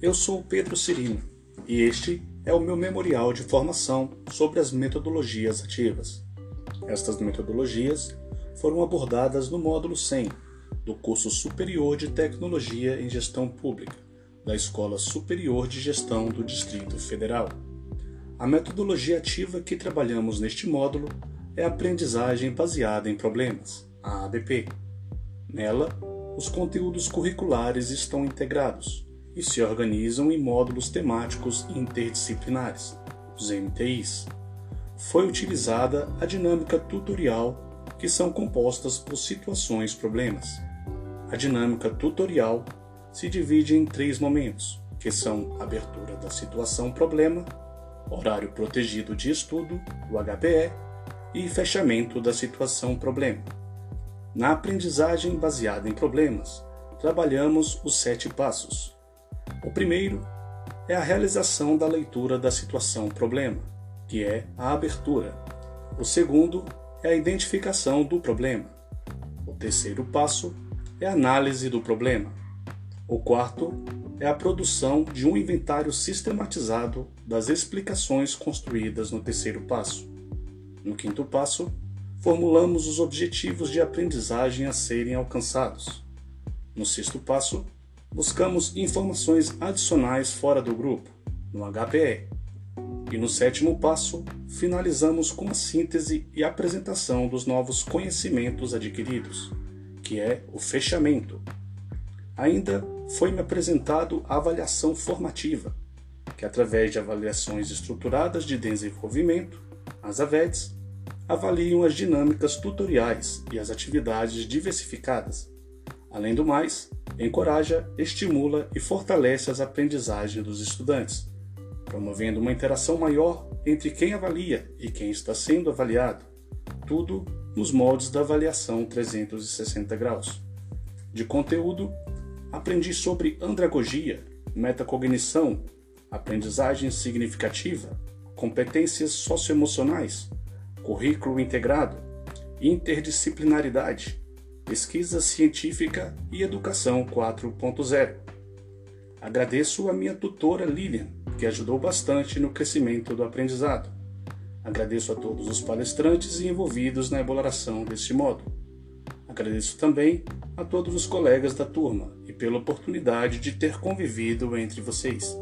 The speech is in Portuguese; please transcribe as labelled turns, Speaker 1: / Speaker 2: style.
Speaker 1: Eu sou Pedro Cirino e este é o meu memorial de formação sobre as metodologias ativas. Estas metodologias foram abordadas no módulo 100 do curso Superior de Tecnologia em Gestão Pública da Escola Superior de Gestão do Distrito Federal. A metodologia ativa que trabalhamos neste módulo é a aprendizagem baseada em problemas, a ABP. Nela, os conteúdos curriculares estão integrados e se organizam em módulos temáticos interdisciplinares, os MTIs. Foi utilizada a dinâmica tutorial, que são compostas por situações-problemas. A dinâmica tutorial se divide em três momentos, que são abertura da situação-problema, horário protegido de estudo, o HPE, e fechamento da situação-problema. Na aprendizagem baseada em problemas, trabalhamos os sete passos. O primeiro é a realização da leitura da situação-problema, que é a abertura. O segundo é a identificação do problema. O terceiro passo é a análise do problema. O quarto é a produção de um inventário sistematizado das explicações construídas no terceiro passo. No quinto passo, formulamos os objetivos de aprendizagem a serem alcançados. No sexto passo, buscamos informações adicionais fora do grupo, no HPE. E no sétimo passo, finalizamos com a síntese e apresentação dos novos conhecimentos adquiridos, que é o fechamento. Ainda foi-me apresentado a avaliação formativa, que através de avaliações estruturadas de desenvolvimento, as AVEDs, avaliam as dinâmicas tutoriais e as atividades diversificadas. Além do mais, encoraja, estimula e fortalece as aprendizagens dos estudantes, promovendo uma interação maior entre quem avalia e quem está sendo avaliado, tudo nos moldes da avaliação 360 graus. De conteúdo, aprendi sobre andragogia, metacognição, aprendizagem significativa, competências socioemocionais, currículo integrado, interdisciplinaridade, pesquisa científica e educação 4.0. Agradeço a minha tutora Lilian, que ajudou bastante no crescimento do aprendizado. Agradeço a todos os palestrantes e envolvidos na elaboração deste módulo. Agradeço também a todos os colegas da turma e pela oportunidade de ter convivido entre vocês.